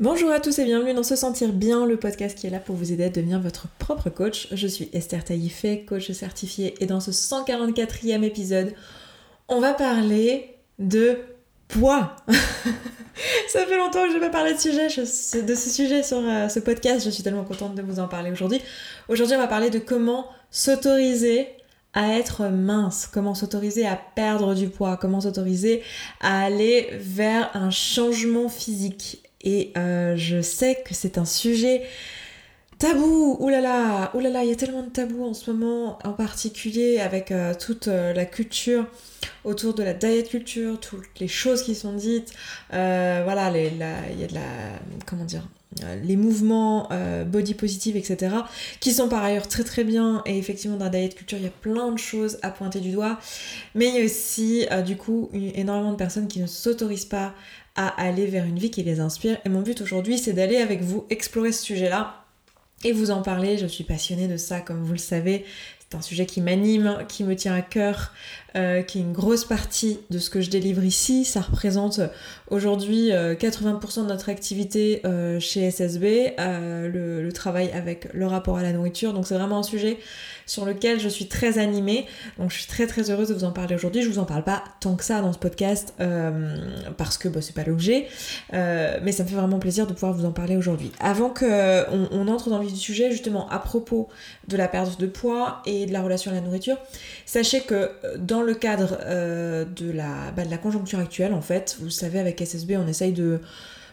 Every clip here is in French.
Bonjour à tous et bienvenue dans Se Sentir Bien, le podcast qui est là pour vous aider à devenir votre propre coach. Je suis Esther Taïfé, coach certifiée, et dans ce 144e épisode, on va parler de poids. Ça fait longtemps que je n'ai pas parlé de, ce sujet sur euh, ce podcast, je suis tellement contente de vous en parler aujourd'hui. Aujourd'hui, on va parler de comment s'autoriser à être mince, comment s'autoriser à perdre du poids, comment s'autoriser à aller vers un changement physique. Et euh, je sais que c'est un sujet tabou, oulala, oulala, il y a tellement de tabous en ce moment, en particulier avec euh, toute euh, la culture autour de la diet culture, toutes les choses qui sont dites, voilà, il y a de la, comment dire, les mouvements body positive, etc., qui sont par ailleurs très très bien, et effectivement dans la diet culture, il y a plein de choses à pointer du doigt, mais il y a aussi du coup énormément de personnes qui ne s'autorisent pas à aller vers une vie qui les inspire. Et mon but aujourd'hui, c'est d'aller avec vous explorer ce sujet-là et vous en parler. Je suis passionnée de ça, comme vous le savez. C'est un sujet qui m'anime, qui me tient à cœur, euh, qui est une grosse partie de ce que je délivre ici. Ça représente aujourd'hui 80% euh, de notre activité euh, chez SSB, le, travail avec le rapport à la nourriture. Donc c'est vraiment un sujet sur lequel je suis très animée. Donc je suis très très heureuse de vous en parler aujourd'hui. Je vous en parle pas tant que ça dans ce podcast euh, parce que bah, c'est pas l'objet, euh, mais ça me fait vraiment plaisir de pouvoir vous en parler aujourd'hui. Avant qu'on on entre dans le vif du sujet, justement à propos de la perte de poids et de la relation à la nourriture, sachez que dans le cadre euh, de, la, bah, de la conjoncture actuelle, en fait, vous savez, avec SSB, on essaye de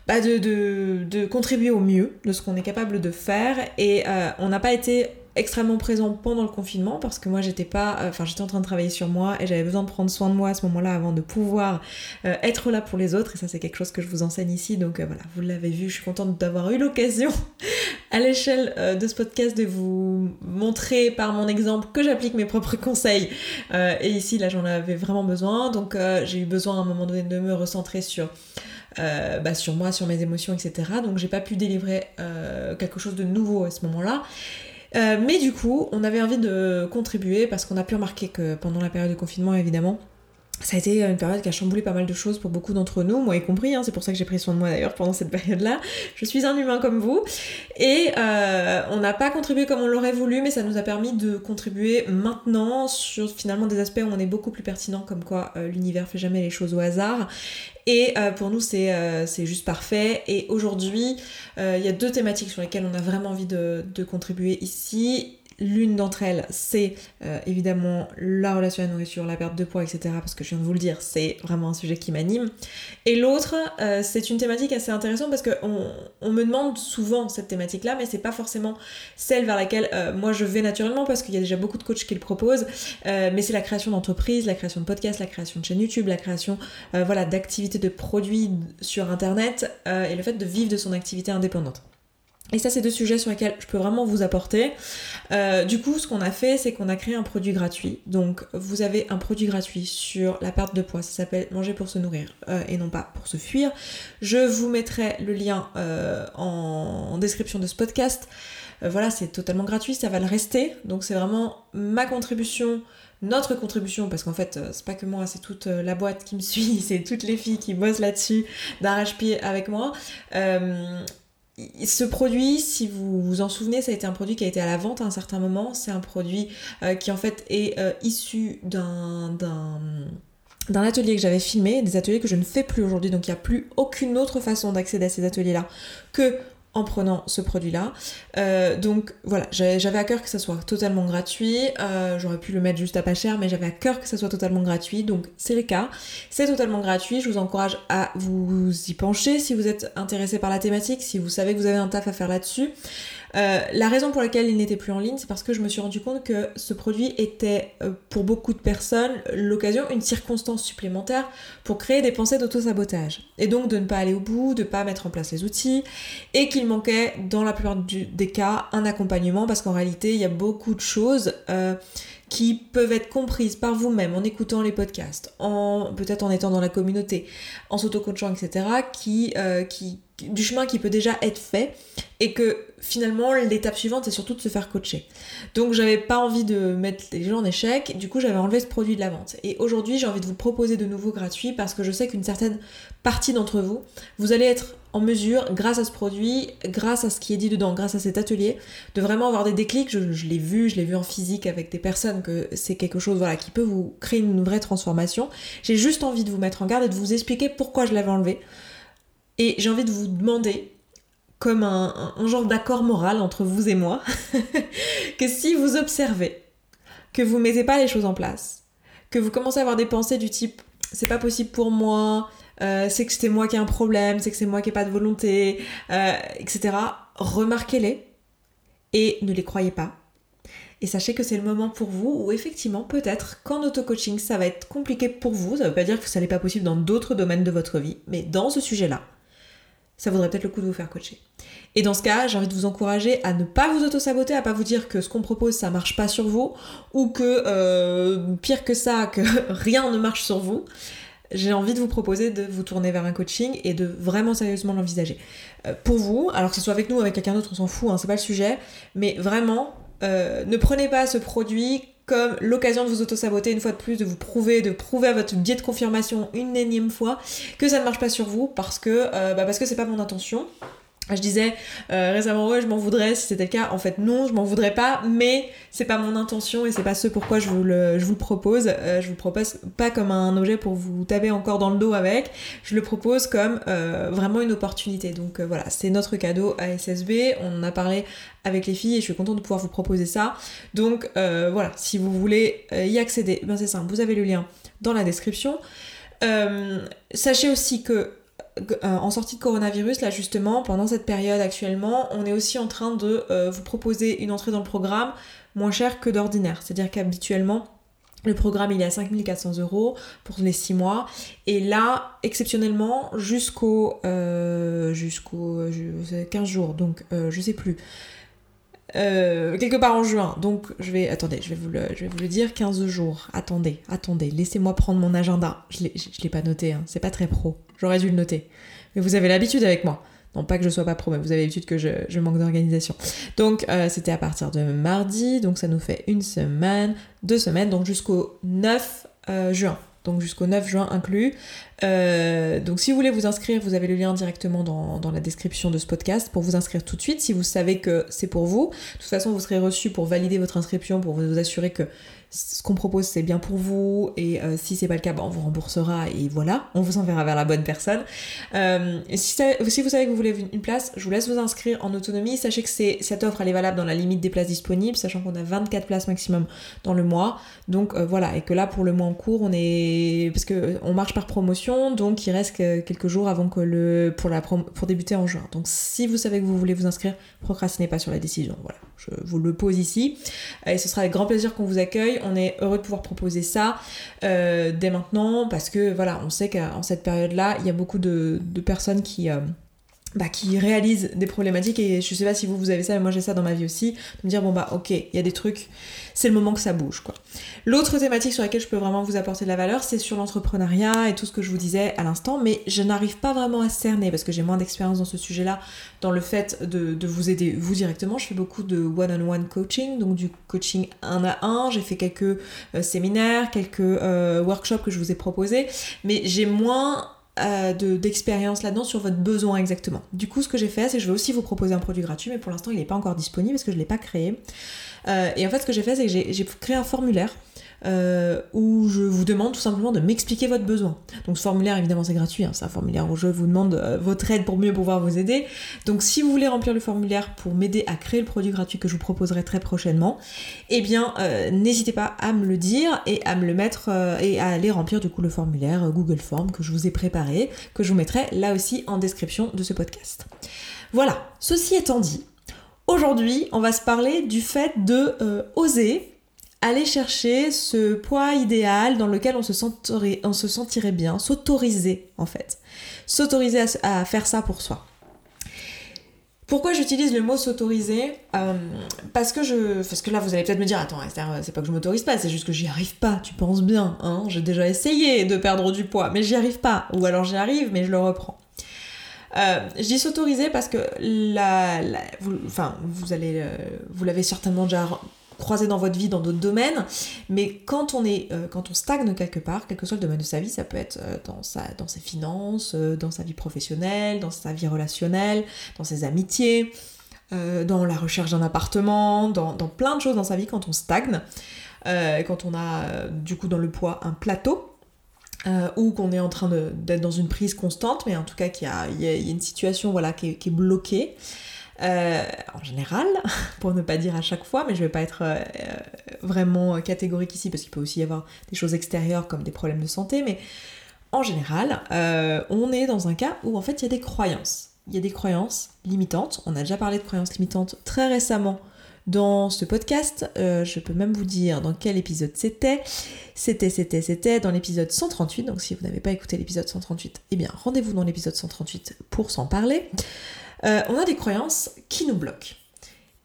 bah de, contribuer au mieux de ce qu'on est capable de faire. Et on n'a pas été extrêmement présent pendant le confinement parce que moi j'étais pas euh, enfin j'étais en train de travailler sur moi et j'avais besoin de prendre soin de moi à ce moment-là avant de pouvoir euh, être là pour les autres. Et ça c'est quelque chose que je vous enseigne ici. Donc euh, voilà vous l'avez vu je suis contente d'avoir eu l'occasion à l'échelle de ce podcast de vous montrer par mon exemple que j'applique mes propres conseils. Et ici là j'en avais vraiment besoin. Donc j'ai eu besoin à un moment donné de me recentrer sur bah, sur moi, sur mes émotions, etc. Donc j'ai pas pu délivrer quelque chose de nouveau à ce moment-là. Euh, mais du coup, on avait envie de contribuer parce qu'on a pu remarquer que pendant la période de confinement, évidemment, ça a été une période qui a chamboulé pas mal de choses pour beaucoup d'entre nous, moi y compris, hein, c'est pour ça que j'ai pris soin de moi d'ailleurs pendant cette période-là. Je suis un humain comme vous. Et euh, on n'a pas contribué comme on l'aurait voulu, mais ça nous a permis de contribuer maintenant sur finalement des aspects où on est beaucoup plus pertinent, comme quoi euh, l'univers fait jamais les choses au hasard. Et euh, pour nous, c'est juste parfait. Et aujourd'hui, il y a deux thématiques sur lesquelles on a vraiment envie de, de contribuer ici. L'une d'entre elles, c'est euh, évidemment la relation à la nourriture, la perte de poids, etc. Parce que je viens de vous le dire, c'est vraiment un sujet qui m'anime. Et l'autre, euh, c'est une thématique assez intéressante parce qu'on on me demande souvent cette thématique-là, mais c'est pas forcément celle vers laquelle euh, moi je vais naturellement parce qu'il y a déjà beaucoup de coachs qui le proposent. mais c'est la création d'entreprise, la création de podcasts, la création de chaîne YouTube, la création voilà, d'activités de produits sur Internet et le fait de vivre de son activité indépendante. Et ça, c'est deux sujets sur lesquels je peux vraiment vous apporter. Euh, du coup, ce qu'on a fait, c'est qu'on a créé un produit gratuit. Donc, vous avez un produit gratuit sur la perte de poids. Ça s'appelle Manger pour se nourrir euh, et non pas pour se fuir. Je vous mettrai le lien euh, en, description de ce podcast. voilà, c'est totalement gratuit, ça va le rester. Donc, c'est vraiment ma contribution notre contribution, parce qu'en fait, c'est pas que moi, c'est toute la boîte qui me suit, c'est toutes les filles qui bossent là-dessus d'arrache-pied avec moi ce produit, si vous vous en souvenez, ça a été un produit qui a été à la vente à un certain moment. C'est un produit euh, qui en fait est euh, issu d'un d'un atelier que j'avais filmé, des ateliers que je ne fais plus aujourd'hui, donc il n'y a plus aucune autre façon d'accéder à ces ateliers-là que en prenant ce produit-là. Euh, donc voilà, j'avais à cœur que ça soit totalement gratuit. Euh, j'aurais pu le mettre juste à pas cher, mais j'avais à cœur que ça soit totalement gratuit. Donc c'est le cas. C'est totalement gratuit. Je vous encourage à vous y pencher si vous êtes intéressé par la thématique, si vous savez que vous avez un taf à faire là-dessus. Euh, la raison pour laquelle il n'était plus en ligne, c'est parce que je me suis rendu compte que ce produit était euh, pour beaucoup de personnes l'occasion, une circonstance supplémentaire pour créer des pensées d'auto-sabotage. Et donc de ne pas aller au bout, de ne pas mettre en place les outils, et qu'il manquait dans la plupart des cas un accompagnement parce qu'en réalité il y a beaucoup de choses. Euh, qui peuvent être comprises par vous-même en écoutant les podcasts, en peut-être en étant dans la communauté, en s'auto-coachant, etc., qui, qui du chemin qui peut déjà être fait et que finalement l'étape suivante c'est surtout de se faire coacher. Donc j'avais pas envie de mettre les gens en échec, du coup j'avais enlevé ce produit de la vente. Et aujourd'hui j'ai envie de vous proposer de nouveau gratuit parce que je sais qu'une certaine partie d'entre vous, vous allez être en mesure, grâce à ce produit, grâce à ce qui est dit dedans, grâce à cet atelier, de vraiment avoir des déclics. Je, l'ai vu, je l'ai vu en physique avec des personnes que c'est quelque chose voilà, qui peut vous créer une vraie transformation. J'ai juste envie de vous mettre en garde et de vous expliquer pourquoi je l'avais enlevé. Et j'ai envie de vous demander, comme un, genre d'accord moral entre vous et moi, que si vous observez que vous mettez pas les choses en place, que vous commencez à avoir des pensées du type c'est pas possible pour moi, euh, c'est que c'est moi qui ai un problème, c'est que c'est moi qui ai pas de volonté, euh, etc. Remarquez-les et ne les croyez pas. Et sachez que c'est le moment pour vous où effectivement peut-être qu'en auto-coaching ça va être compliqué pour vous, ça veut pas dire que ça n'est pas possible dans d'autres domaines de votre vie, mais dans ce sujet-là, ça vaudrait peut-être le coup de vous faire coacher. Et dans ce cas, j'ai envie de vous encourager à ne pas vous auto-saboter, à pas vous dire que ce qu'on propose ça marche pas sur vous, ou que euh, pire que ça, que rien ne marche sur vous. J'ai envie de vous proposer de vous tourner vers un coaching et de vraiment sérieusement l'envisager. Euh, pour vous, alors que ce soit avec nous ou avec quelqu'un d'autre, on s'en fout, hein, c'est pas le sujet, mais vraiment, euh, ne prenez pas ce produit comme l'occasion de vous auto-saboter une fois de plus, de vous prouver, de prouver à votre biais de confirmation une énième fois que ça ne marche pas sur vous parce que euh, bah parce que c'est pas mon intention. Je disais euh, récemment ouais je m'en voudrais si c'était le cas. En fait non je m'en voudrais pas mais c'est pas mon intention et c'est pas ce pourquoi je vous le, je vous propose. Euh, je vous propose pas comme un objet pour vous taper encore dans le dos avec. Je le propose comme euh, vraiment une opportunité. Donc euh, voilà c'est notre cadeau à SSB. On en a parlé avec les filles et je suis contente de pouvoir vous proposer ça. Donc voilà si vous voulez y accéder ben c'est simple vous avez le lien dans la description. sachez aussi que en sortie de coronavirus, là justement, pendant cette période actuellement, on est aussi en train de euh, vous proposer une entrée dans le programme moins cher que d'ordinaire. C'est-à-dire qu'habituellement, le programme il est à 5400 euros pour les 6 mois. Et là, exceptionnellement, jusqu'au euh, jusqu'au 15 jours, donc je sais plus. Quelque part en juin. Donc je vais. Attendez, je vais vous le, je vais vous le dire, 15 jours. Attendez, attendez, laissez-moi prendre mon agenda. Je ne l'ai pas noté, hein. c'est pas très pro. J'aurais dû le noter. Mais vous avez l'habitude avec moi. Non, pas que je sois pas pro, mais vous avez l'habitude que je, manque d'organisation. Donc, euh, c'était à partir de mardi, donc ça nous fait une semaine, deux semaines, donc jusqu'au 9 euh, juin. Donc jusqu'au 9 juin inclus. Euh, donc si vous voulez vous inscrire, vous avez le lien directement dans, dans, la description de ce podcast pour vous inscrire tout de suite si vous savez que c'est pour vous. De toute façon, vous serez reçu pour valider votre inscription, pour vous assurer que ce qu'on propose c'est bien pour vous et euh, si c'est pas le cas, bah, on vous remboursera et voilà, on vous enverra vers la bonne personne. Euh, si, vous savez que vous voulez une place, je vous laisse vous inscrire en autonomie. Sachez que cette offre elle est valable dans la limite des places disponibles, sachant qu'on a 24 places maximum dans le mois. Donc euh, voilà, et que là pour le mois en cours, on est parce que on marche par promotion, donc il reste quelques jours avant que le pour débuter en juin. Donc si vous savez que vous voulez vous inscrire, procrastinez pas sur la décision. Voilà, je vous le pose ici et ce sera avec grand plaisir qu'on vous accueille on est heureux de pouvoir proposer ça euh, dès maintenant parce que voilà, on sait qu'en cette période-là, il y a beaucoup de, personnes qui, euh, bah, qui réalisent des problématiques et je sais pas si vous vous avez ça mais moi j'ai ça dans ma vie aussi de me dire bon bah ok il y a des trucs c'est le moment que ça bouge quoi. L'autre thématique sur laquelle je peux vraiment vous apporter de la valeur c'est sur l'entrepreneuriat et tout ce que je vous disais à l'instant mais je n'arrive pas vraiment à cerner parce que j'ai moins d'expérience dans ce sujet là dans le fait de, vous aider vous directement. Je fais beaucoup de one-on-one coaching donc du coaching un à un. J'ai fait quelques euh, séminaires quelques euh, workshops que je vous ai proposés mais j'ai moins euh, d'expérience là-dedans sur votre besoin exactement. Du coup, ce que j'ai fait, c'est que je vais aussi vous proposer un produit gratuit, mais pour l'instant, il n'est pas encore disponible parce que je ne l'ai pas créé. Euh, et en fait, ce que j'ai fait, c'est que j'ai créé un formulaire euh, où je vous demande tout simplement de m'expliquer votre besoin. Donc ce formulaire, évidemment, c'est gratuit, hein, c'est un formulaire où je vous demande euh, votre aide pour mieux pouvoir vous aider. Donc si vous voulez remplir le formulaire pour m'aider à créer le produit gratuit que je vous proposerai très prochainement, eh bien, euh, n'hésitez pas à me le dire et à me le mettre et à aller remplir du coup le formulaire Google Form que je vous ai préparé, que je vous mettrai là aussi en description de ce podcast. Voilà, ceci étant dit, Aujourd'hui, on va se parler du fait de oser aller chercher ce poids idéal dans lequel on se sentirait, bien, s'autoriser en fait. S'autoriser à, faire ça pour soi. Pourquoi j'utilise le mot s'autoriser? Euh, Parce que je. Parce que là, vous allez peut-être me dire Attends, Esther, c'est pas que je m'autorise pas, c'est juste que j'y arrive pas, tu penses bien, hein? J'ai déjà essayé de perdre du poids, mais j'y arrive pas. Ou alors j'y arrive, mais je le reprends. Euh, je dis s'autoriser parce que la, enfin, vous allez, euh, vous l'avez certainement déjà croisé dans votre vie dans d'autres domaines, mais quand on est, euh, quand on stagne quelque part, quel que soit le domaine de sa vie, ça peut être dans sa, dans ses finances, dans sa vie professionnelle, dans sa vie relationnelle, dans ses amitiés, dans la recherche d'un appartement, dans, plein de choses dans sa vie quand on stagne, quand on a du coup dans le poids un plateau euh, ou qu'on est en train d'être dans une prise constante, mais en tout cas qu'il y, a, une situation voilà, qui, est, bloquée. Euh, en général, pour ne pas dire à chaque fois, mais je vais pas être euh, vraiment catégorique ici parce qu'il peut aussi y avoir des choses extérieures comme des problèmes de santé, mais en général, on est dans un cas où en fait il y a des croyances. Il y a des croyances limitantes. On a déjà parlé de croyances limitantes très récemment dans ce podcast. Euh, je peux même vous dire dans quel épisode c'était. C'était, c'était, c'était dans l'épisode 138. Donc si vous n'avez pas écouté l'épisode 138, eh bien rendez-vous dans l'épisode 138 pour s'en parler. Euh, on a des croyances qui nous bloquent.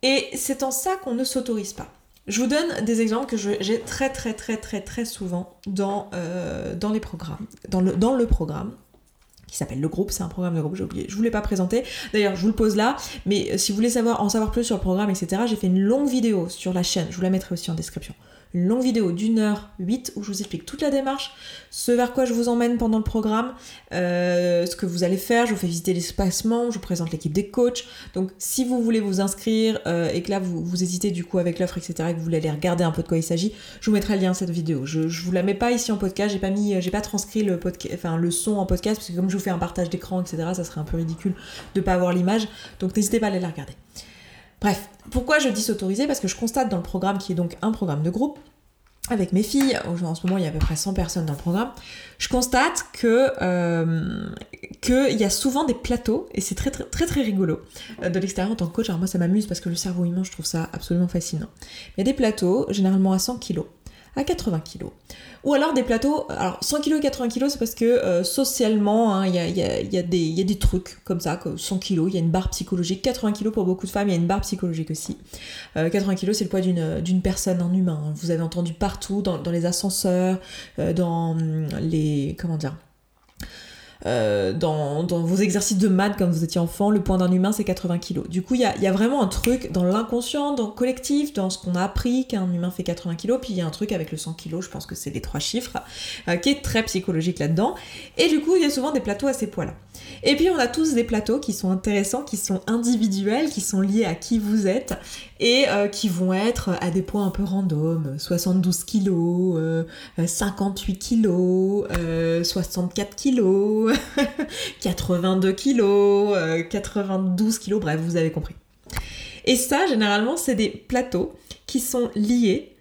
Et c'est en ça qu'on ne s'autorise pas. Je vous donne des exemples que j'ai très très très très très souvent dans, euh, dans les programmes, dans le, dans le programme qui s'appelle Le Groupe, c'est un programme de groupe, j'ai oublié, je vous l'ai pas présenté, d'ailleurs je vous le pose là, mais si vous voulez savoir, en savoir plus sur le programme, etc., j'ai fait une longue vidéo sur la chaîne, je vous la mettrai aussi en description, une longue vidéo d'une heure huit où je vous explique toute la démarche, ce vers quoi je vous emmène pendant le programme, euh, ce que vous allez faire, je vous fais visiter l'espacement, je vous présente l'équipe des coachs. Donc si vous voulez vous inscrire euh, et que là vous, vous hésitez du coup avec l'offre, etc., et que vous voulez aller regarder un peu de quoi il s'agit, je vous mettrai le lien à cette vidéo. Je, je vous la mets pas ici en podcast, j'ai pas mis, j'ai pas transcrit le podcast, enfin le son en podcast, parce que comme je vous fais un partage d'écran, etc., ça serait un peu ridicule de pas avoir l'image. Donc n'hésitez pas à aller la regarder. Bref, pourquoi je dis s'autoriser? Parce que je constate dans le programme, qui est donc un programme de groupe, avec mes filles, en ce moment il y a à peu près 100 personnes dans le programme, je constate que euh, qu'il y a souvent des plateaux, et c'est très, très très très rigolo, euh, de l'extérieur en tant que coach, alors moi ça m'amuse parce que le cerveau humain je trouve ça absolument fascinant. Il y a des plateaux, généralement à 100 kg, à 80 kg, ou alors des plateaux, alors 100 kg et 80 kg, c'est parce que socialement, il y, a, des trucs comme ça, 100 kg, il y a une barre psychologique, 80 kg pour beaucoup de femmes, il y a une barre psychologique aussi. 80 euh, kg, c'est le poids d'une personne, un humain. Hein. Vous avez entendu partout, dans, dans les ascenseurs, euh, dans hum, les... comment dire euh, dans, vos exercices de maths quand vous étiez enfant, le poids d'un humain c'est 80 kg. Du coup, il y a, vraiment un truc dans l'inconscient, dans le collectif, dans ce qu'on a appris qu'un humain fait 80 kg, puis il y a un truc avec le 100 kg, je pense que c'est les trois chiffres, euh, qui est très psychologique là-dedans. Et du coup, il y a souvent des plateaux à ces poids-là. Et puis on a tous des plateaux qui sont intéressants, qui sont individuels, qui sont liés à qui vous êtes et euh, qui vont être à des points un peu random, 72 kg, 58 kg, 64 kg, 82 kg, 92 kg, bref, vous avez compris. Et ça, généralement, c'est des plateaux qui sont liés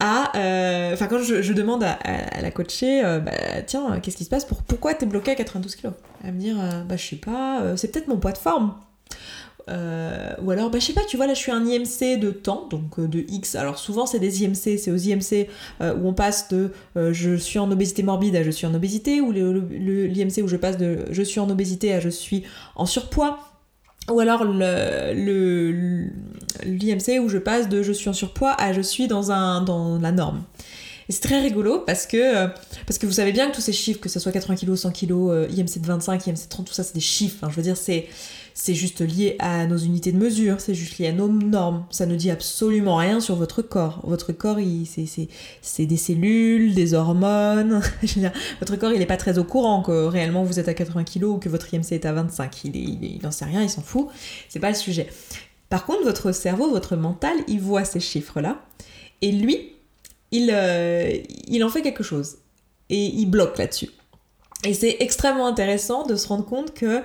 à... Euh, enfin, quand je, demande à, la coachée, euh, bah, tiens, qu'est-ce qui se passe pour, Pourquoi t'es bloqué à 92 kg Elle me dire, bah je sais pas, c'est peut-être mon poids de forme. Euh, ou alors, bah, je sais pas, tu vois, là je suis un IMC de temps, donc euh, de X. Alors souvent c'est des IMC, c'est aux IMC euh, où on passe de je suis en obésité morbide à je suis en obésité, ou l'IMC où je passe de je suis en obésité à je suis en surpoids. Ou alors l'IMC où je passe de je suis en surpoids à je suis dans, un, dans la norme. Et c'est très rigolo parce que, parce que vous savez bien que tous ces chiffres, que ce soit 80 kg, 100 kg, IMC de 25, IMC de 30, tout ça c'est des chiffres. Je veux dire, c'est c'est juste lié à nos unités de mesure, c'est juste lié à nos normes. Ça ne dit absolument rien sur votre corps. Votre corps, c'est des cellules, des hormones. votre corps, il n'est pas très au courant que réellement vous êtes à 80 kg ou que votre IMC est à 25. Il n'en sait rien, il s'en fout. C'est pas le sujet. Par contre, votre cerveau, votre mental, il voit ces chiffres-là. Et lui, il, euh, il en fait quelque chose. Et il bloque là-dessus. Et c'est extrêmement intéressant de se rendre compte que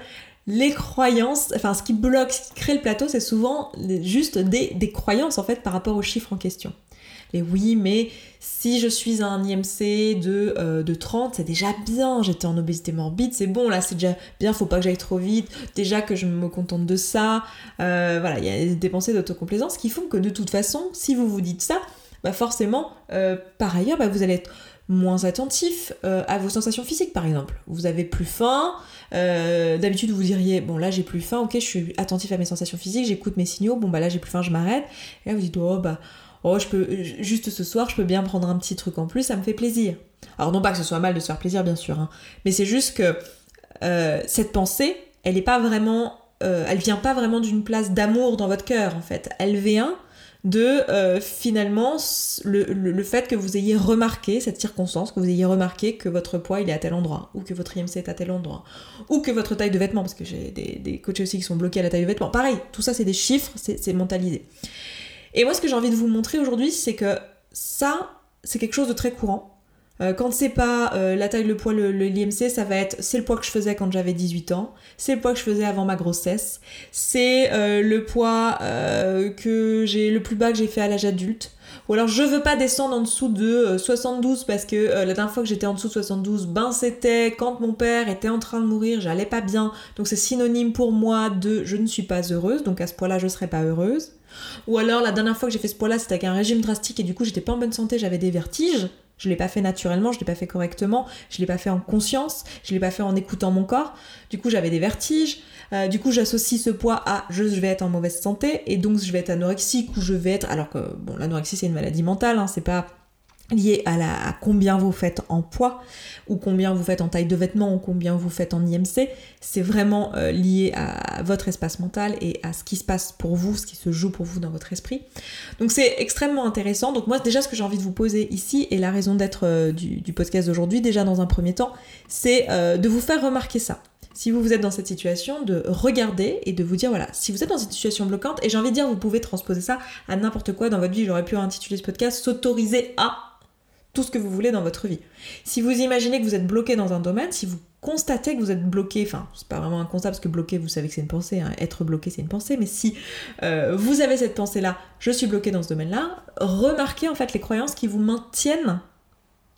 les croyances, enfin ce qui bloque, ce qui crée le plateau, c'est souvent juste des, croyances en fait par rapport aux chiffres en question. Et oui, mais si je suis à un IMC de, euh, de 30, c'est déjà bien, j'étais en obésité morbide, c'est bon, là c'est déjà bien, faut pas que j'aille trop vite, déjà que je me contente de ça. Euh, voilà, il y a des pensées d'autocomplaisance qui font que de toute façon, si vous vous dites ça, bah forcément, euh, par ailleurs, bah vous allez être moins attentif à vos sensations physiques par exemple. Vous avez plus faim, euh, d'habitude, vous diriez, bon là j'ai plus faim, ok, je suis attentif à mes sensations physiques, j'écoute mes signaux, bon bah là j'ai plus faim, je m'arrête. Et là vous dites, oh bah, oh je peux, juste ce soir, je peux bien prendre un petit truc en plus, ça me fait plaisir. Alors non pas que ce soit mal de se faire plaisir, bien sûr, hein, mais c'est juste que euh, cette pensée, elle est pas vraiment, euh, elle vient pas vraiment d'une place d'amour dans votre cœur en fait. Elle vient de euh, finalement le, fait que vous ayez remarqué cette circonstance, que vous ayez remarqué que votre poids il est à tel endroit, ou que votre IMC est à tel endroit, ou que votre taille de vêtements, parce que j'ai des, des coachs aussi qui sont bloqués à la taille de vêtements. Pareil, tout ça c'est des chiffres, c'est mentalisé. Et moi ce que j'ai envie de vous montrer aujourd'hui, c'est que ça, c'est quelque chose de très courant. Euh, quand c'est pas euh, la taille, le poids, le, l'IMC, ça va être c'est le poids que je faisais quand j'avais 18 ans, c'est le poids que je faisais avant ma grossesse, c'est euh, le poids que j'ai le plus bas que j'ai fait à l'âge adulte. Ou alors je veux pas descendre en dessous de 72 parce que la dernière fois que j'étais en dessous de 72, ben c'était quand mon père était en train de mourir, j'allais pas bien. Donc c'est synonyme pour moi de je ne suis pas heureuse, donc à ce poids-là je serai pas heureuse. Ou alors la dernière fois que j'ai fait ce poids-là, c'était avec un régime drastique et du coup j'étais pas en bonne santé, j'avais des vertiges. Je l'ai pas fait naturellement, je l'ai pas fait correctement, je l'ai pas fait en conscience, je l'ai pas fait en écoutant mon corps. Du coup, j'avais des vertiges. Euh, du coup, j'associe ce poids à je, vais être en mauvaise santé et donc je vais être anorexique ou je vais être. Alors que bon, l'anorexie c'est une maladie mentale, hein, c'est pas lié à, la, à combien vous faites en poids ou combien vous faites en taille de vêtements ou combien vous faites en IMC, c'est vraiment euh, lié à votre espace mental et à ce qui se passe pour vous, ce qui se joue pour vous dans votre esprit. Donc c'est extrêmement intéressant. Donc moi déjà ce que j'ai envie de vous poser ici et la raison d'être euh, du, podcast d'aujourd'hui, déjà dans un premier temps, c'est euh, de vous faire remarquer ça si vous vous êtes dans cette situation, de regarder et de vous dire voilà, si vous êtes dans cette situation bloquante, et j'ai envie de dire, vous pouvez transposer ça à n'importe quoi dans votre vie, j'aurais pu intituler ce podcast S'autoriser à tout ce que vous voulez dans votre vie. Si vous imaginez que vous êtes bloqué dans un domaine, si vous constatez que vous êtes bloqué, enfin c'est pas vraiment un constat parce que bloqué vous savez que c'est une pensée, hein. être bloqué c'est une pensée, mais si euh, vous avez cette pensée là, je suis bloqué dans ce domaine là, remarquez en fait les croyances qui vous maintiennent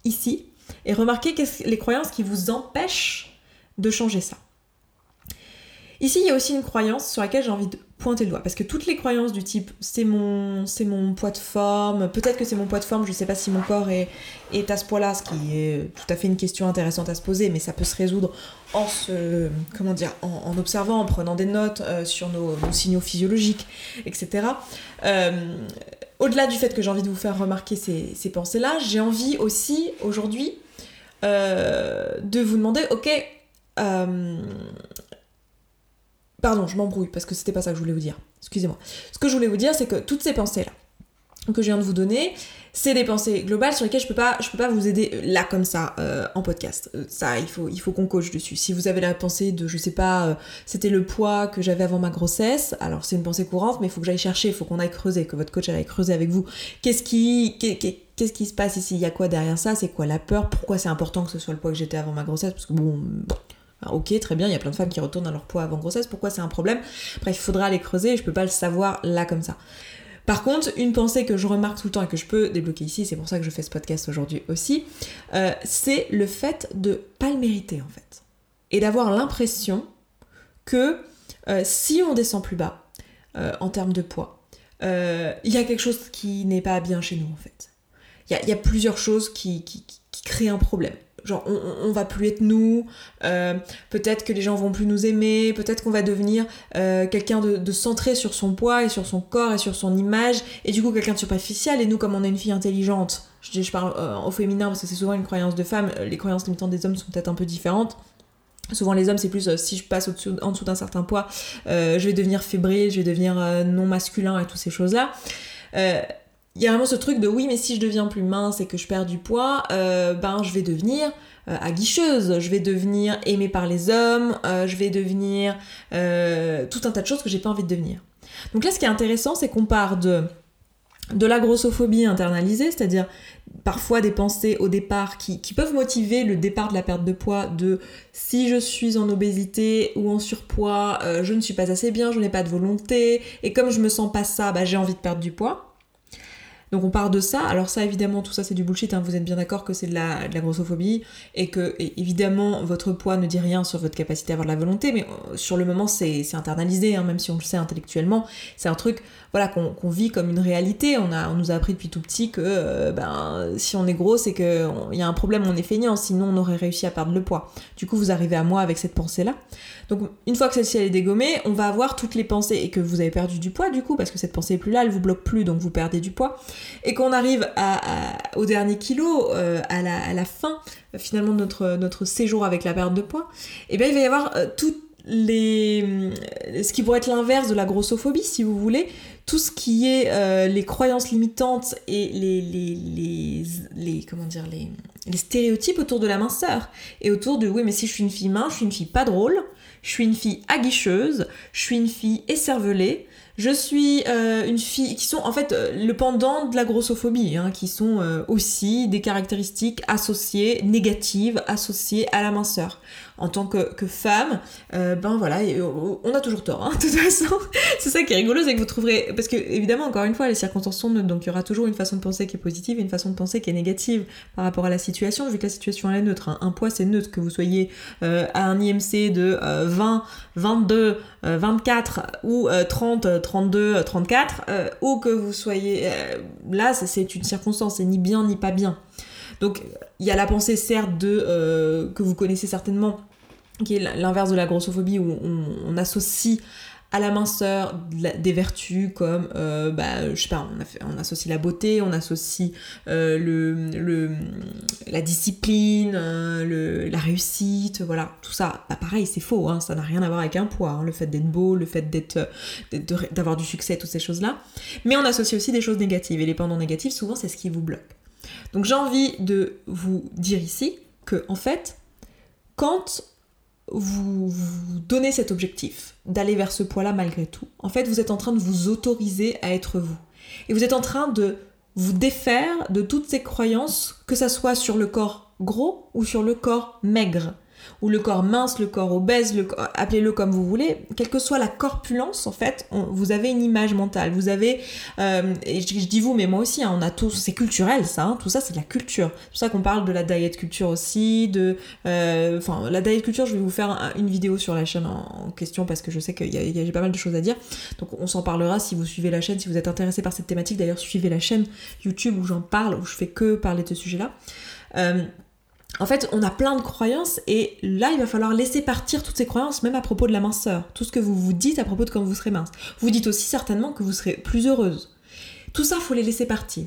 ici et remarquez les croyances qui vous empêchent de changer ça. Ici, il y a aussi une croyance sur laquelle j'ai envie de pointer le doigt. Parce que toutes les croyances du type c'est mon, c'est mon poids de forme, peut-être que c'est mon poids de forme, je sais pas si mon corps est, est à ce poids-là, ce qui est tout à fait une question intéressante à se poser, mais ça peut se résoudre en se, comment dire, en, observant, en prenant des notes euh, sur nos, signaux physiologiques, etc. Euh, au-delà du fait que j'ai envie de vous faire remarquer ces, ces pensées-là, j'ai envie aussi aujourd'hui euh, de vous demander, ok, Pardon, je m'embrouille parce que c'était pas ça que je voulais vous dire. Excusez-moi. Ce que je voulais vous dire, c'est que toutes ces pensées-là que je viens de vous donner, c'est des pensées globales sur lesquelles je peux pas, je peux pas vous aider euh, là comme ça euh, en podcast. Euh, ça, il faut, il faut qu'on coach dessus. Si vous avez la pensée de, je sais pas, c'était le poids que j'avais avant ma grossesse, alors c'est une pensée courante, mais il faut que j'aille chercher, il faut qu'on aille creuser, que votre coach aille creuser avec vous. Qu'est-ce qui, qu'est-ce qui se passe ici? Il y a quoi derrière ça? C'est quoi la peur? Pourquoi c'est important que ce soit le poids que j'étais avant ma grossesse? Parce que bon ok, très bien, il y a plein de femmes qui retournent à leur poids avant grossesse, pourquoi c'est un problème? Bref, il faudra aller creuser, je peux pas le savoir là comme ça. Par contre, une pensée que je remarque tout le temps et que je peux débloquer ici, c'est pour ça que je fais ce podcast aujourd'hui aussi, euh, c'est le fait de pas le mériter en fait. Et d'avoir l'impression que euh, si on descend plus bas euh, en termes de poids, il y a quelque chose qui n'est pas bien chez nous en fait. Il y, a plusieurs choses qui créent un problème genre on, va plus être nous, euh, peut-être que les gens vont plus nous aimer, peut-être qu'on va devenir euh, quelqu'un de, centré sur son poids et sur son corps et sur son image, et du coup quelqu'un de superficiel, et nous comme on est une fille intelligente, je, je parle euh, au féminin parce que c'est souvent une croyance de femme, les croyances limitantes des hommes sont peut-être un peu différentes. Souvent les hommes c'est plus si je passe en dessous d'un certain poids, je vais devenir fébrile, je vais devenir non masculin et toutes ces choses-là il y a vraiment ce truc de oui, mais si je deviens plus mince et que je perds du poids, euh, ben je vais devenir euh, aguicheuse, je vais devenir aimée par les hommes, euh, je vais devenir tout un tas de choses que j'ai pas envie de devenir. Donc là, ce qui est intéressant, c'est qu'on part de de la grossophobie internalisée, c'est-à-dire parfois des pensées au départ qui, qui, peuvent motiver le départ de la perte de poids, de si je suis en obésité ou en surpoids, je ne suis pas assez bien, je n'ai pas de volonté, et comme je me sens pas ça, bah, j'ai envie de perdre du poids. Donc on part de ça. Alors ça évidemment tout ça c'est du bullshit, hein. vous êtes bien d'accord que c'est de la, grossophobie et que évidemment votre poids ne dit rien sur votre capacité à avoir de la volonté, mais euh, sur le moment c'est internalisé, hein, même si on le sait intellectuellement. C'est un truc voilà qu'on vit comme une réalité. On, a, on nous a appris depuis tout petit que euh, ben, si on est gros c'est qu'il y a un problème, on est feignant, sinon on aurait réussi à perdre le poids. Du coup vous arrivez à moi avec cette pensée-là. Donc une fois que celle-ci elle est dégommée, on va avoir toutes les pensées. Et que vous avez perdu du poids du coup, parce que cette pensée est plus là, elle vous bloque plus, donc vous perdez du poids. Et qu'on arrive au dernier kilo, euh, à, la, fin finalement de notre, notre séjour avec la perte de poids, et eh bien il va y avoir euh, toute les, ce qui pourrait être l'inverse de la grossophobie, si vous voulez, tout ce qui est euh, les croyances limitantes et les, les, les, comment dire, les, les, stéréotypes autour de la minceur. Et autour de oui, mais si je suis une fille mince, je suis une fille pas drôle, je suis une fille aguicheuse, je suis une fille écervelée, je suis euh, une fille qui sont en fait euh, le pendant de la grossophobie, hein, qui sont euh, aussi des caractéristiques associées, négatives, associées à la minceur. En tant que, que femme, ben voilà, on a toujours tort, hein, de toute façon. c'est ça qui est rigolo, c'est que vous trouverez. Parce que, évidemment, encore une fois, les circonstances sont neutres, donc il y aura toujours une façon de penser qui est positive et une façon de penser qui est négative par rapport à la situation, vu que la situation est neutre. Hein. Un poids, c'est neutre, que vous soyez à un IMC de 20, 22, 24 ou 30, 32, 34, euh, ou que vous soyez... Euh, là, c'est une circonstance, c'est ni bien ni pas bien. Donc, il y a la pensée, certes, de, euh, que vous connaissez certainement, qui est l'inverse de la grossophobie, où on associe à la minceur des vertus comme, euh, bah, je sais pas, on, associe la beauté, on associe euh, le, la discipline, euh, la réussite, voilà, tout ça. Bah, pareil, c'est faux, hein, ça n'a rien à voir avec un poids, hein, le fait d'être beau, le fait d'être, d'avoir du succès, toutes ces choses-là. Mais on associe aussi des choses négatives, et les pendants négatifs, souvent, c'est ce qui vous bloque. Donc j'ai envie de vous dire ici que, en fait, quand vous, vous donnez cet objectif d'aller vers ce poids-là malgré tout, en fait, vous êtes en train de vous autoriser à être vous. Et vous êtes en train de vous défaire de toutes ces croyances, que ça soit sur le corps gros ou sur le corps maigre ou le corps mince, le corps obèse, le appelez-le comme vous voulez, quelle que soit la corpulence, en fait, vous avez une image mentale. Vous avez, euh, et je, dis vous, mais moi aussi, hein, on a tous, c'est culturel ça, hein, tout ça c'est de la culture. C'est pour ça qu'on parle de la diet culture aussi, de, euh, enfin, la diet culture, je vais vous faire une vidéo sur la chaîne en, question parce que je sais qu'il y, a pas mal de choses à dire. Donc on s'en parlera si vous suivez la chaîne, si vous êtes intéressé par cette thématique. D'ailleurs, suivez la chaîne YouTube où j'en parle, où je fais que parler de ce sujet-là. Euh, en fait, on a plein de croyances et là, il va falloir laisser partir toutes ces croyances, même à propos de la minceur. Tout ce que vous vous dites à propos de quand vous serez mince. Vous dites aussi certainement que vous serez plus heureuse. Tout ça, faut les laisser partir.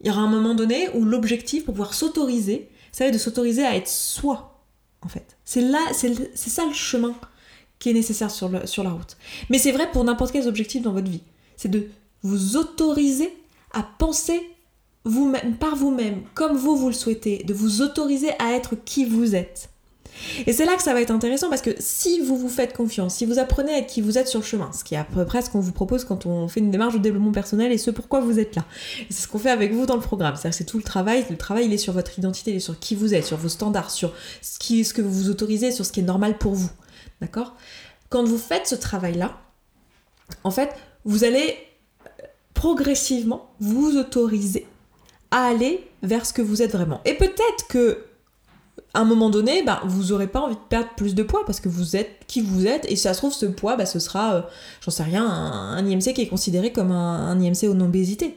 Il y aura un moment donné où l'objectif pour pouvoir s'autoriser, ça va être de s'autoriser à être soi, en fait. C'est là, c'est ça le chemin qui est nécessaire sur, sur la route. Mais c'est vrai pour n'importe quel objectif dans votre vie. C'est de vous autoriser à penser par vous-même, comme vous vous le souhaitez, de vous autoriser à être qui vous êtes. Et c'est là que ça va être intéressant parce que si vous vous faites confiance, si vous apprenez à être qui vous êtes sur le chemin, ce qui est à peu près ce qu'on vous propose quand on fait une démarche de développement personnel et ce pourquoi vous êtes là. c'est ce qu'on fait avec vous dans le programme. C'est-à-dire c'est tout le travail. Le travail, il est sur votre identité, il est sur qui vous êtes, sur vos standards, sur ce, ce que vous vous autorisez, sur ce qui est normal pour vous. D'accord? Quand vous faites ce travail-là, en fait, vous allez progressivement vous autoriser à aller vers ce que vous êtes vraiment. Et peut-être que à un moment donné, bah, vous aurez pas envie de perdre plus de poids parce que vous êtes qui vous êtes et si ça se trouve ce poids, bah, ce sera, euh, j'en sais rien, un, IMC qui est considéré comme un, un IMC en obésité.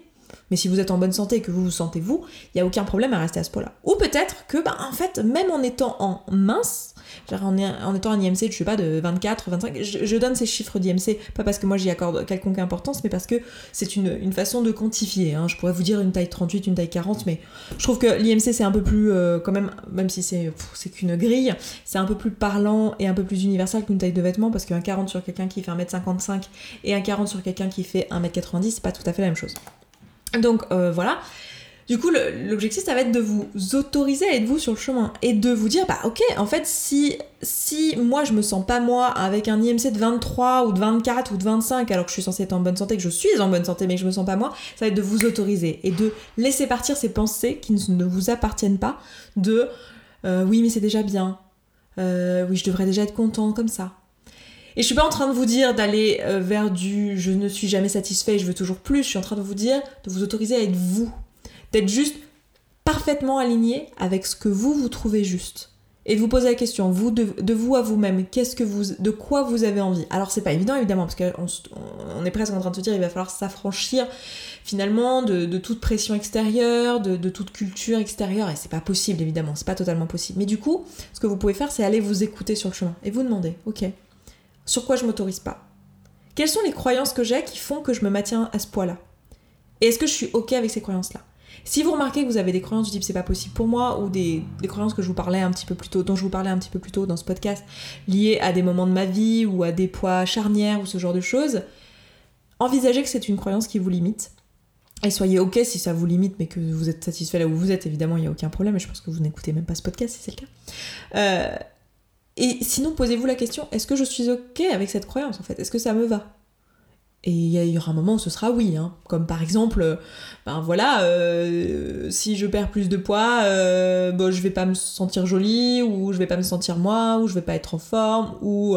Mais si vous êtes en bonne santé et que vous vous sentez vous, il n'y a aucun problème à rester à ce poids-là. Ou peut-être que, bah, en fait, même en étant en mince, en, en étant un IMC, je sais pas, de 24, 25, je, donne ces chiffres d'IMC, pas parce que moi j'y accorde quelconque importance, mais parce que c'est une, façon de quantifier. Hein. Je pourrais vous dire une taille 38, une taille 40, mais je trouve que l'IMC c'est un peu plus, euh, quand même, même si c'est qu'une grille, c'est un peu plus parlant et un peu plus universel qu'une taille de vêtement, parce qu'un 40 sur quelqu'un qui fait 1m55 et un 40 sur quelqu'un qui fait 1m90, c'est pas tout à fait la même chose. Donc euh, voilà. Du coup, l'objectif, ça va être de vous autoriser à être vous sur le chemin et de vous dire, bah ok, en fait, si, si moi je me sens pas moi avec un IMC de 23 ou de 24 ou de 25 alors que je suis censée être en bonne santé, que je suis en bonne santé mais que je me sens pas moi, ça va être de vous autoriser et de laisser partir ces pensées qui ne vous appartiennent pas, de euh, oui, mais c'est déjà bien, euh, oui, je devrais déjà être content comme ça. Et je suis pas en train de vous dire d'aller euh, vers du je ne suis jamais satisfait, je veux toujours plus. Je suis en train de vous dire de vous autoriser à être vous, d'être juste parfaitement aligné avec ce que vous vous trouvez juste. Et de vous poser la question, vous, de, vous à vous-même, qu'est-ce que vous, de quoi vous avez envie? Alors c'est pas évident évidemment, parce qu'on on est presque en train de se dire, il va falloir s'affranchir finalement de, toute pression extérieure, de, toute culture extérieure, et c'est pas possible évidemment, c'est pas totalement possible. Mais du coup, ce que vous pouvez faire, c'est aller vous écouter sur le chemin et vous demander, ok, sur quoi je m'autorise pas? Quelles sont les croyances que j'ai qui font que je me maintiens à ce poids-là? Et est-ce que je suis ok avec ces croyances-là? Si vous remarquez que vous avez des croyances du type c'est pas possible pour moi, ou des, croyances que je vous parlais un peu plus tôt, dont je vous parlais un petit peu plus tôt dans ce podcast, liées à des moments de ma vie ou à des poids charnières ou ce genre de choses, envisagez que c'est une croyance qui vous limite. Et soyez ok si ça vous limite, mais que vous êtes satisfait là où vous êtes, évidemment, il n'y a aucun problème. Et je pense que vous n'écoutez même pas ce podcast si c'est le cas. Euh, et sinon, posez-vous la question est-ce que je suis ok avec cette croyance en fait? Est-ce que ça me va? Et il y aura un moment où ce sera oui, hein. comme par exemple, euh, ben voilà, euh, si je perds plus de poids, euh, bon, je vais pas me sentir jolie, ou je vais pas me sentir moi, ou je vais pas être en forme, ou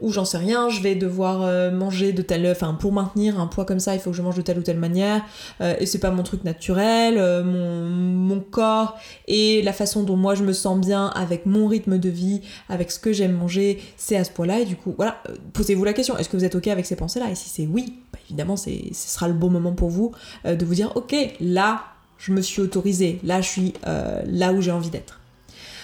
ou j'en sais rien, je vais devoir euh, manger de telle, enfin pour maintenir un poids comme ça, il faut que je mange de telle ou telle manière, euh, et c'est pas mon truc naturel, euh, mon, mon, corps et la façon dont moi je me sens bien avec mon rythme de vie, avec ce que j'aime manger, c'est à ce point-là, et du coup, voilà, posez-vous la question, est-ce que vous êtes ok avec ces pensées-là Et si c'est oui, bah, évidemment, ce sera le bon moment pour vous de vous dire, ok, là, je me suis autorisée, là, je suis là où j'ai envie d'être.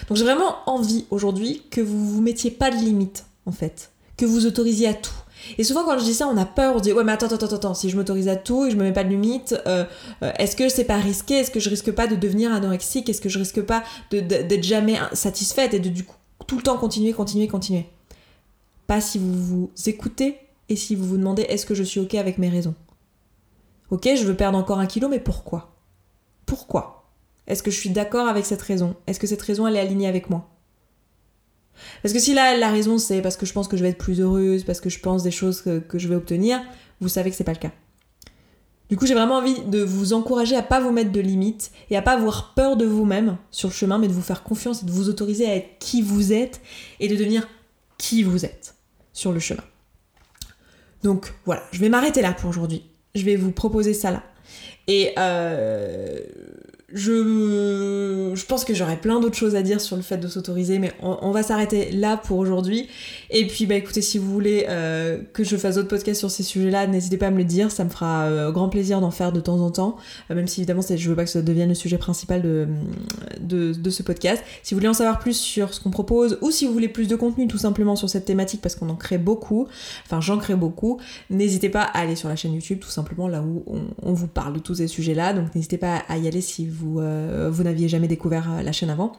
Donc j'ai vraiment envie aujourd'hui que vous vous mettiez pas de limite en fait que vous autorisiez à tout. Et souvent quand je dis ça, on a peur, on se dit ouais mais attends, attends, attends, si je m'autorise à tout et je me mets pas de limite, euh, euh, est-ce que c'est pas risqué? Est-ce que je risque pas de devenir anorexique? Est-ce que je risque pas d'être jamais satisfaite et de du coup tout le temps continuer, continuer, continuer? Pas si vous vous écoutez et si vous vous demandez est-ce que je suis ok avec mes raisons? Ok, je veux perdre encore un kilo, mais pourquoi? Pourquoi? Est-ce que je suis d'accord avec cette raison? Est-ce que cette raison elle est alignée avec moi? Parce que si là, la raison c'est parce que je pense que je vais être plus heureuse, parce que je pense des choses que, je vais obtenir, vous savez que c'est pas le cas. Du coup, j'ai vraiment envie de vous encourager à pas vous mettre de limites et à pas avoir peur de vous-même sur le chemin, mais de vous faire confiance et de vous autoriser à être qui vous êtes et de devenir qui vous êtes sur le chemin. Donc voilà, je vais m'arrêter là pour aujourd'hui. Je vais vous proposer ça là. Et euh, je, je pense que j'aurais plein d'autres choses à dire sur le fait de s'autoriser, mais on, va s'arrêter là pour aujourd'hui. Et puis, bah écoutez, si vous voulez euh, que je fasse d'autres podcasts sur ces sujets-là, n'hésitez pas à me le dire, ça me fera euh, grand plaisir d'en faire de temps en temps, euh, même si évidemment je veux pas que ça devienne le sujet principal de, de, de ce podcast. Si vous voulez en savoir plus sur ce qu'on propose, ou si vous voulez plus de contenu tout simplement sur cette thématique, parce qu'on en crée beaucoup, enfin j'en crée beaucoup, n'hésitez pas à aller sur la chaîne YouTube, tout simplement là où on, on vous parle de tous ces sujets-là, donc n'hésitez pas à y aller si vous euh, vous, n'aviez jamais découvert euh, la chaîne avant.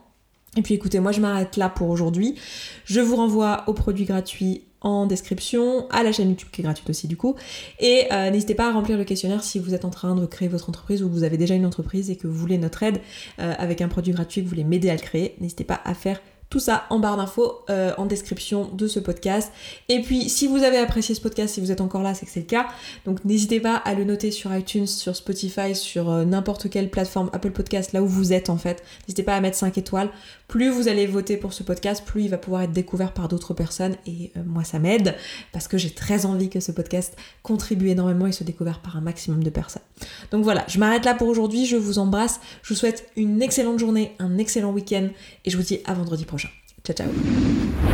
Et puis écoutez, moi je m'arrête là pour aujourd'hui. Je vous renvoie aux produits gratuits en description, à la chaîne YouTube qui est gratuite aussi du coup. Et euh, n'hésitez pas à remplir le questionnaire si vous êtes en train de créer votre entreprise ou vous avez déjà une entreprise et que vous voulez notre aide avec un produit gratuit, que vous voulez m'aider à le créer. N'hésitez pas à faire tout ça en barre d'infos, euh, en description de ce podcast. Et puis, si vous avez apprécié ce podcast, si vous êtes encore là, c'est que c'est le cas. Donc, n'hésitez pas à le noter sur iTunes, sur Spotify, sur euh, n'importe quelle plateforme Apple Podcast, là où vous êtes en fait. N'hésitez pas à mettre 5 étoiles. Plus vous allez voter pour ce podcast, plus il va pouvoir être découvert par d'autres personnes. Et euh, moi, ça m'aide parce que j'ai très envie que ce podcast contribue énormément et soit découvert par un maximum de personnes. Donc voilà, je m'arrête là pour aujourd'hui. Je vous embrasse. Je vous souhaite une excellente journée, un excellent week-end et je vous dis à vendredi prochain. Ciao, ciao.